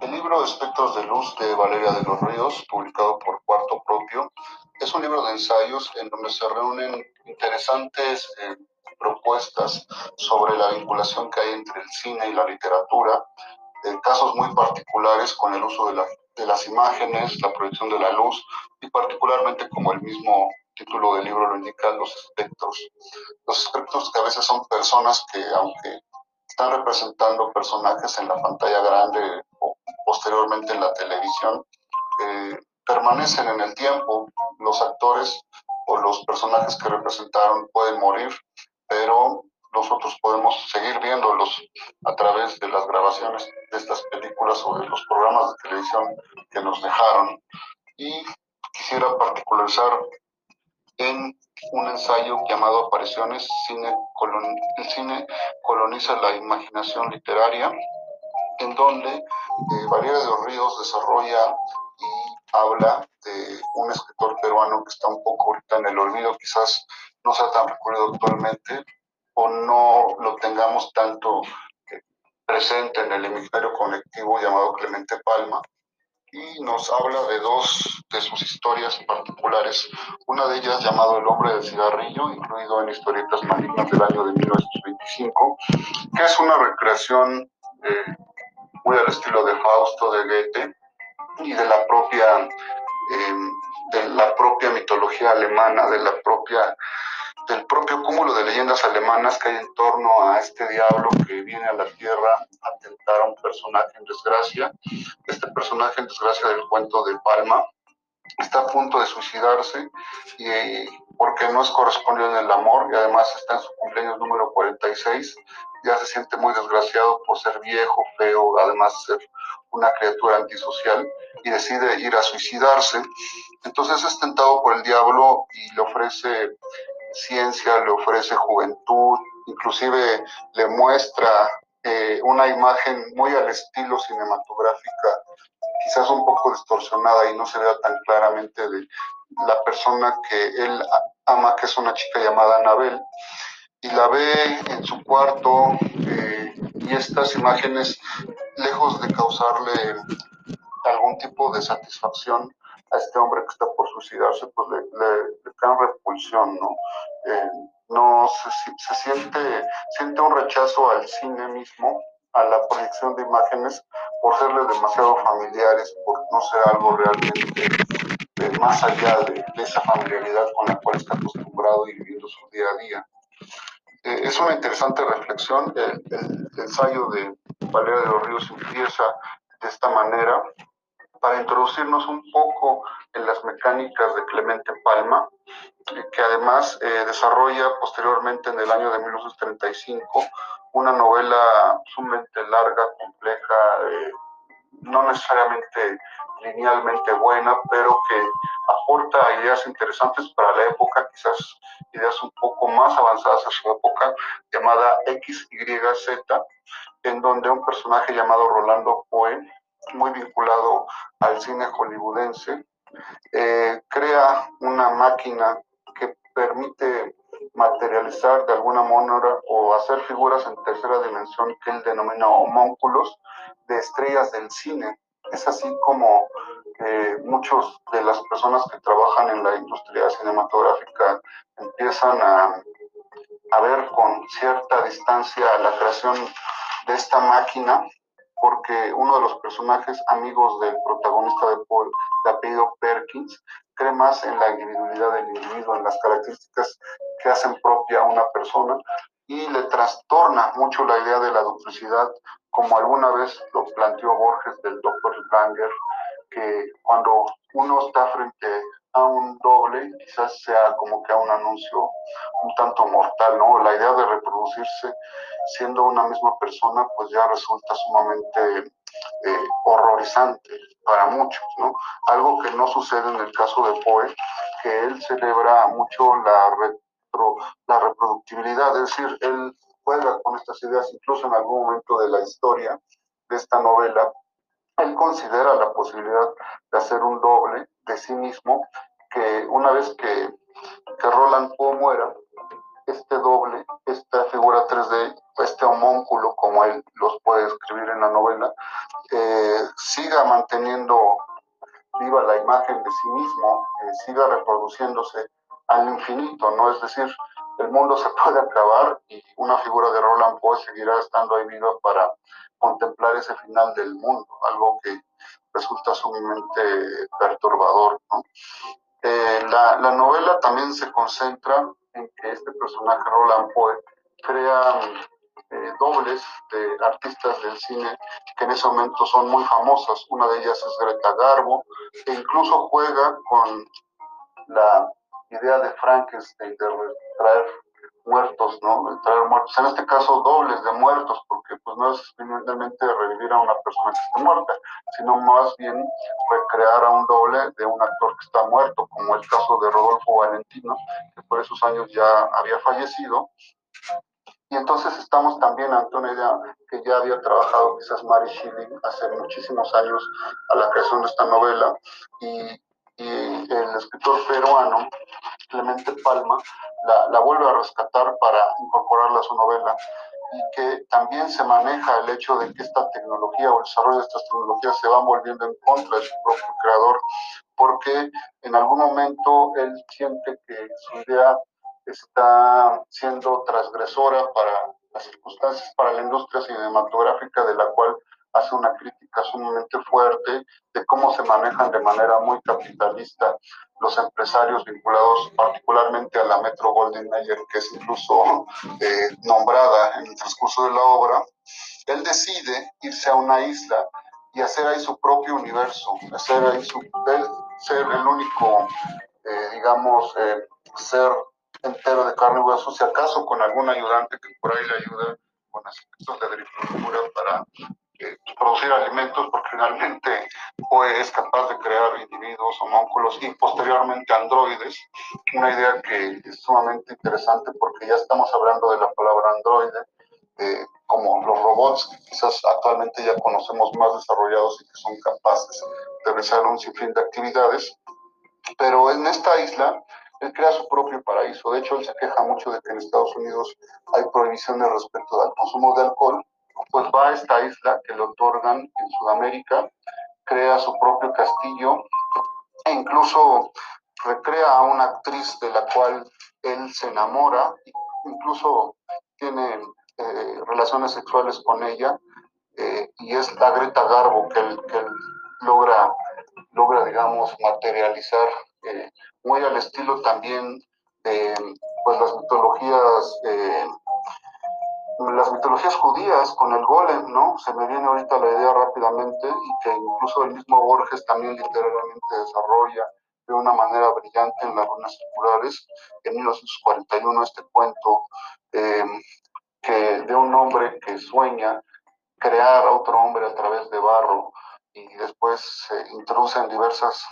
El libro Espectros de Luz de Valeria de los Ríos, publicado por Cuarto Propio, es un libro de ensayos en donde se reúnen interesantes eh, propuestas sobre la vinculación que hay entre el cine y la literatura, en casos muy particulares con el uso de, de las imágenes, la proyección de la luz y particularmente como el mismo título del libro lo indica, los espectros. Los espectros que a veces son personas que, aunque están representando personajes en la pantalla grande o posteriormente en la televisión, eh, permanecen en el tiempo. Los actores o los personajes que representaron pueden morir, pero nosotros podemos seguir viéndolos a través de las grabaciones de estas películas o de los programas de televisión que nos dejaron. Y quisiera particularizar en un ensayo llamado Apariciones, cine el cine coloniza la imaginación literaria, en donde eh, Valeria de los Ríos desarrolla y habla de un escritor peruano que está un poco ahorita en el olvido, quizás no sea tan recurrido actualmente o no lo tengamos tanto eh, presente en el hemisferio conectivo llamado Clemente Palma, y nos habla de dos de sus historias particulares. Una de ellas llamado El hombre del cigarrillo, incluido en Historietas Malignas del año de 1925, que es una recreación eh, muy al estilo de Fausto de Goethe y de la propia em, de la propia mitología alemana, de la propia del propio cúmulo de leyendas alemanas que hay en torno a este diablo que viene a la tierra a tentar a un personaje en desgracia. Este personaje en desgracia del cuento de Palma está a punto de suicidarse y porque no es correspondido en el amor y además está en su cumpleaños número 46, ya se siente muy desgraciado por ser viejo, feo, además de ser una criatura antisocial y decide ir a suicidarse. Entonces es tentado por el diablo y le ofrece ciencia, le ofrece juventud, inclusive le muestra eh, una imagen muy al estilo cinematográfica, quizás un poco distorsionada y no se vea tan claramente de la persona que él ama, que es una chica llamada Anabel, y la ve en su cuarto eh, y estas imágenes, lejos de causarle algún tipo de satisfacción, a este hombre que está por suicidarse, pues le, le, dan repulsión, ¿no? Eh, no se, se, siente, siente un rechazo al cine mismo, a la proyección de imágenes, por serle demasiado familiares, por no ser algo realmente más allá de, esa familiaridad con la cual está acostumbrado y viviendo su día a día. Eh, es una interesante reflexión. El, el, el ensayo de Valeria de los Ríos empieza de esta manera para introducirnos un poco en las mecánicas de Clemente Palma, que además eh, desarrolla posteriormente en el año de 1935 una novela sumamente larga, compleja, eh, no necesariamente linealmente buena, pero que aporta ideas interesantes para la época, quizás ideas un poco más avanzadas a su época, llamada XYZ, en donde un personaje llamado Rolando Poe muy vinculado al cine hollywoodense, eh, crea una máquina que permite materializar de alguna manera o hacer figuras en tercera dimensión que él denomina homónculos de estrellas del cine. Es así como eh, muchos de las personas que trabajan en la industria cinematográfica empiezan a, a ver con cierta distancia la creación de esta máquina porque uno de los personajes amigos del protagonista de Paul, de apellido Perkins, cree más en la individualidad del individuo, en las características que hacen propia a una persona y le trastorna mucho la idea de la duplicidad, como alguna vez lo planteó Borges del Dr. Langer, que cuando uno está frente a un doble, quizás sea como que a un anuncio un tanto mortal, ¿no? La idea de reproducirse siendo una misma persona, pues ya resulta sumamente eh, horrorizante para muchos, ¿no? Algo que no sucede en el caso de Poe, que él celebra mucho la, retro, la reproductibilidad, es decir, él juega con estas ideas, incluso en algún momento de la historia de esta novela, él considera la posibilidad de hacer un doble de sí mismo que una vez que que Roland Poe muera, este doble, esta figura 3D, este homónculo, como él los puede escribir en la novela, eh, siga manteniendo viva la imagen de sí mismo, eh, siga reproduciéndose al infinito, ¿no? Es decir, el mundo se puede acabar y una figura de Roland Poe seguirá estando ahí viva para contemplar ese final del mundo, algo que resulta sumamente perturbador, ¿no? Eh, la, la, novela también se concentra en que este personaje, Roland Poe, crea eh, dobles de artistas del cine que en ese momento son muy famosas. Una de ellas es Greta Garbo, e incluso juega con la idea de Frankenstein de traer muertos, ¿no? traer muertos. En este caso, dobles de muertos, porque pues no es finalmente revivir a una persona que esté muerta, sino más bien recrear a un doble de un actor que está muerto, como el caso de Rodolfo Valentino, que por esos años ya había fallecido. Y entonces estamos también ante que ya había trabajado quizás Mary Shelley hace muchísimos años a la creación de esta novela y, y el escritor peruano Clemente Palma la, la, vuelve a rescatar para incorporarla a su novela y que también se maneja el hecho de que esta tecnología o el desarrollo de estas tecnologías se van volviendo en contra de su propio creador porque en algún momento él siente que su idea está siendo transgresora para las circunstancias, para la industria cinematográfica de la cual hace una crítica sumamente fuerte de cómo se manejan de manera muy capitalista los empresarios vinculados particularmente a la Metro Golden Mayer, que es incluso eh, nombrada en el transcurso de la obra, él decide irse a una isla y hacer ahí su propio universo, hacer ahí su, ser el único, eh, digamos, eh, ser entero de carne y hueso, si acaso con algún ayudante que por ahí le ayude con aspectos de agricultura para eh, producir alimentos, porque finalmente pues, es capaz de crear individuos, homónculos y posteriormente androides. Una idea que es sumamente interesante porque ya estamos hablando de la palabra androide, eh, como los robots que quizás actualmente ya conocemos más desarrollados y que son capaces de realizar un sinfín de actividades. Pero en esta isla él crea su propio paraíso. De hecho, él se queja mucho de que en Estados Unidos hay prohibiciones respecto al consumo de alcohol. Pues va a esta isla que le otorgan en Sudamérica, crea su propio castillo e incluso recrea a una actriz de la cual él se enamora, incluso tiene eh, relaciones sexuales con ella, eh, y es la Greta Garbo que él, logra, logra, digamos, materializar eh, muy al estilo también de pues las mitologías las mitologías judías con el golem, ¿no? Se me viene ahorita la idea rápidamente y que incluso el mismo Borges también literalmente desarrolla de una manera brillante en las runas circulares. En 1941 este cuento eh, que de un hombre que sueña crear a otro hombre a través de barro y después se introducen diversas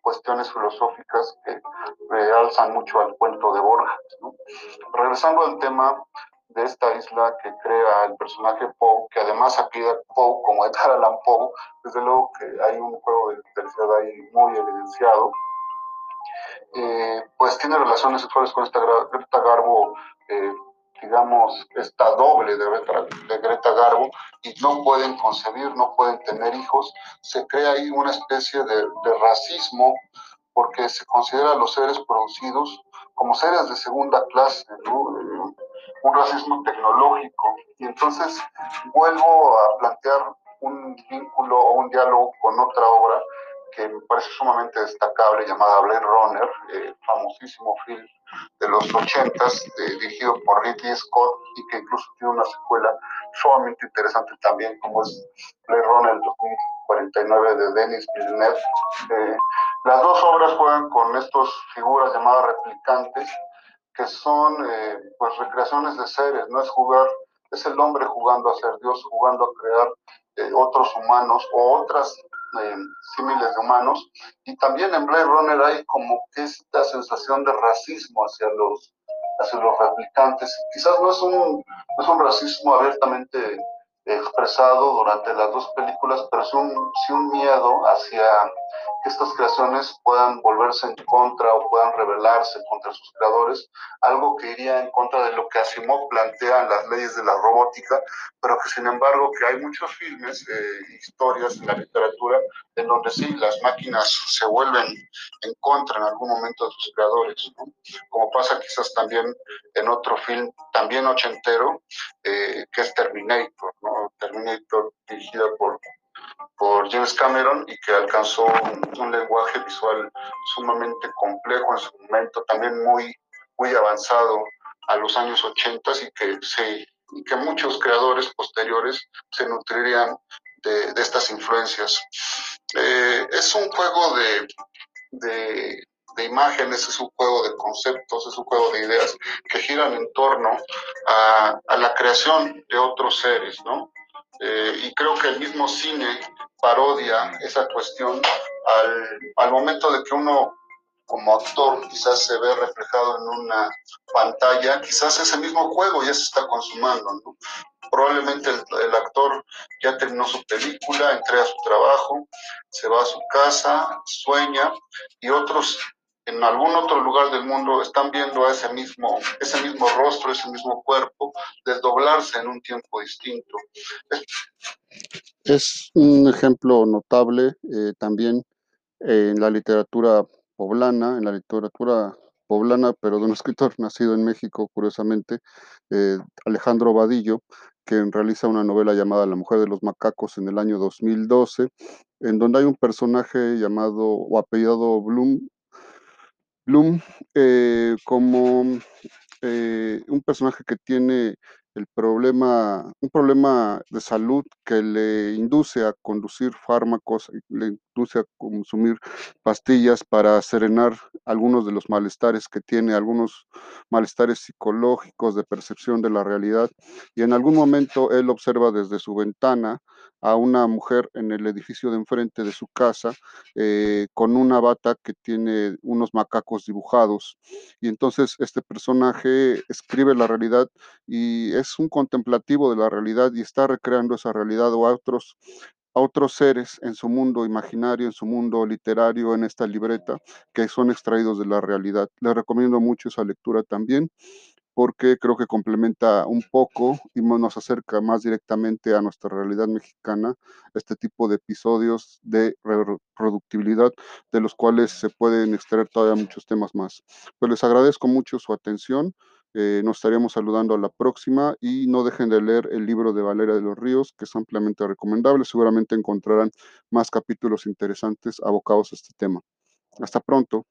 cuestiones filosóficas que realzan mucho al cuento de Borges. Regresando al tema de esta isla que crea el personaje Poe, que además apida Poe como Edgar Allan Poe, desde luego que hay un juego de tercera ahí muy evidenciado. Eh, pues tiene relaciones sexuales con esta Greta Garbo eh, digamos, esta doble de Greta, Garbo y no pueden concebir, no pueden tener hijos, se crea ahí una especie de, de racismo porque se considera a los seres producidos como seres de segunda clase, ¿no? Un racismo tecnológico. Y entonces vuelvo a plantear un vínculo o un diálogo con otra obra que me parece sumamente destacable llamada Blade Runner, eh, famosísimo film de los ochentas, eh, dirigido por Ridley Scott y que incluso tiene una secuela sumamente interesante también, como es Blade Runner 2049 de Denis Villeneuve. Eh, las dos obras juegan con estas figuras llamadas replicantes, que son pues recreaciones de seres, no es jugar, es el hombre jugando a ser Dios, jugando a crear otros humanos o otras eh, símiles de humanos. Y también en Blade Runner hay como esta sensación de racismo hacia los, hacia los replicantes. Quizás no es un, no es un racismo abiertamente expresado durante las dos películas, pero es un, sí un miedo hacia estas creaciones puedan volverse en contra o puedan rebelarse contra sus creadores, algo que iría en contra de lo que Asimov plantea en las leyes de la robótica, pero que sin embargo que hay muchos filmes, eh, historias en la literatura, en donde sí, las máquinas se vuelven en contra en algún momento de sus creadores, como pasa quizás también en otro film, también ochentero, eh, que es Terminator, ¿no? Terminator dirigida por por James Cameron y que alcanzó un, lenguaje visual sumamente complejo en su momento, también muy, muy avanzado a los años 80 y que, se, que muchos creadores posteriores se nutrirían de, estas influencias. Eh, es un juego de, de, de, imágenes, es un juego de conceptos, es un juego de ideas que giran en torno a, a la creación de otros seres, ¿no? Eh, y creo que el mismo cine parodia esa cuestión al, al momento de que uno como actor quizás se ve reflejado en una pantalla, quizás ese mismo juego ya se está consumando. Probablemente el, el, actor ya terminó su película, entrega su trabajo, se va a su casa, sueña y otros en algún otro lugar del mundo están viendo a ese mismo, ese mismo rostro, ese mismo cuerpo, desdoblarse en un tiempo distinto. Es un ejemplo notable eh, también en la literatura poblana, en la literatura poblana, pero de un escritor nacido en México, curiosamente, eh, Alejandro Vadillo, que realiza una novela llamada La mujer de los macacos en el año 2012, en donde hay un personaje llamado o apellidado Bloom, Bloom eh, como eh, un personaje que tiene el problema, un problema de salud que le induce a conducir fármacos, le induce a consumir pastillas para serenar algunos de los malestares que tiene, algunos malestares psicológicos de percepción de la realidad. Y en algún momento él observa desde su ventana a una mujer en el edificio de enfrente de su casa eh, con una bata que tiene unos macacos dibujados. Y entonces este personaje escribe la realidad y es un contemplativo de la realidad y está recreando esa realidad o a otros a otros seres en su mundo imaginario, en su mundo literario, en esta libreta, que son extraídos de la realidad. Les recomiendo mucho esa lectura también porque creo que complementa un poco y nos acerca más directamente a nuestra realidad mexicana este tipo de episodios de reproductibilidad de los cuales se pueden extraer todavía muchos temas más. Pues les agradezco mucho su atención. Eh, nos estaríamos saludando a la próxima y no dejen de leer el libro de Valeria de los Ríos, que es ampliamente recomendable. Seguramente encontrarán más capítulos interesantes abocados a este tema. Hasta pronto.